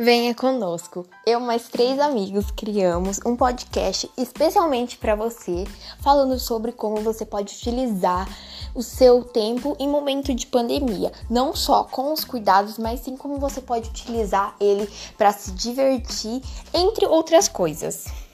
Venha conosco. Eu mais três amigos criamos um podcast especialmente para você, falando sobre como você pode utilizar o seu tempo em momento de pandemia, não só com os cuidados, mas sim como você pode utilizar ele para se divertir, entre outras coisas.